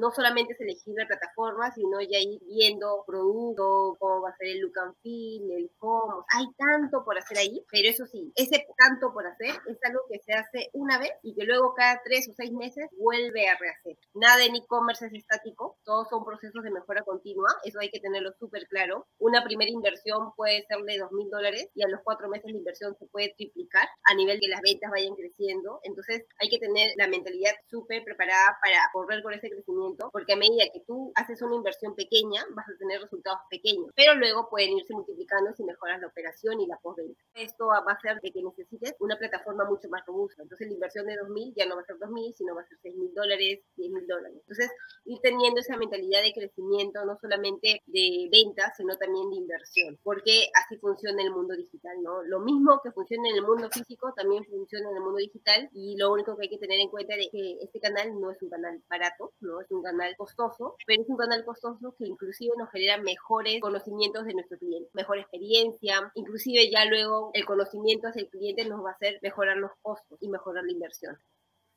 no solamente es elegir la plataforma, sino ya ir viendo producto, cómo ser el look and feel, el cómo. Hay tanto por hacer ahí, pero eso sí, ese tanto por hacer es algo que se hace una vez y que luego cada tres o seis meses vuelve a rehacer. Nada en e-commerce es estático, todos son procesos de mejora continua, eso hay que tenerlo súper claro. Una primera inversión puede ser de dos mil dólares y a los cuatro meses la inversión se puede triplicar a nivel que las ventas vayan creciendo. Entonces hay que tener la mentalidad súper preparada para correr con ese crecimiento, porque a medida que tú haces una inversión pequeña, vas a tener resultados pequeños, pero luego pueden irse multiplicando si mejoras la operación y la postventa. Esto va a ser de que necesites una plataforma mucho más robusta. Entonces la inversión de 2.000 ya no va a ser 2.000, sino va a ser 6.000 dólares, 10.000 dólares. Entonces ir teniendo esa mentalidad de crecimiento, no solamente de ventas, sino también de inversión, porque así funciona el mundo digital, ¿no? Lo mismo que funciona en el mundo físico, también funciona en el mundo digital y lo único que hay que tener en cuenta es que este canal no es un canal barato, no es un canal costoso, pero es un canal costoso que inclusive nos genera mejores de nuestro cliente, mejor experiencia, inclusive ya luego el conocimiento hacia el cliente nos va a hacer mejorar los costos y mejorar la inversión.